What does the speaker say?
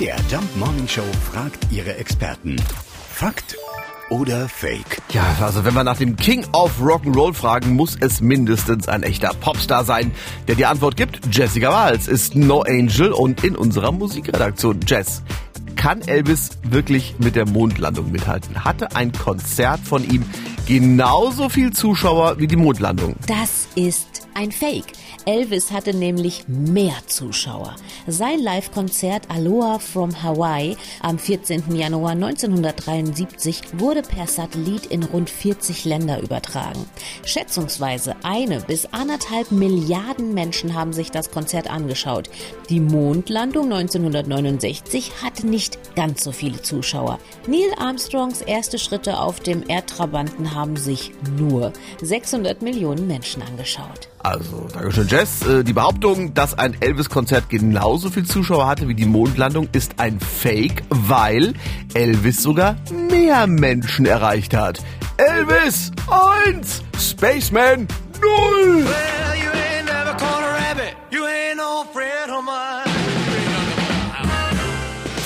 MDR Jump Morning Show fragt ihre Experten. Fakt oder Fake? Ja, also wenn wir nach dem King of Rock'n'Roll fragen, muss es mindestens ein echter Popstar sein, der die Antwort gibt. Jessica Wals ist No Angel und in unserer Musikredaktion. Jess, kann Elvis wirklich mit der Mondlandung mithalten? Hatte ein Konzert von ihm genauso viel Zuschauer wie die Mondlandung? Das ist ein Fake. Elvis hatte nämlich mehr Zuschauer. Sein Live-Konzert Aloha from Hawaii am 14. Januar 1973 wurde per Satellit in rund 40 Länder übertragen. Schätzungsweise eine bis anderthalb Milliarden Menschen haben sich das Konzert angeschaut. Die Mondlandung 1969 hatte nicht ganz so viele Zuschauer. Neil Armstrongs erste Schritte auf dem Erdtrabanten haben sich nur 600 Millionen Menschen angeschaut. Also, Dankeschön, Jess. Äh, Die Behauptung, dass ein Elvis-Konzert genauso viel Zuschauer hatte wie die Mondlandung, ist ein Fake, weil Elvis sogar mehr Menschen erreicht hat. Elvis 1, Spaceman 0.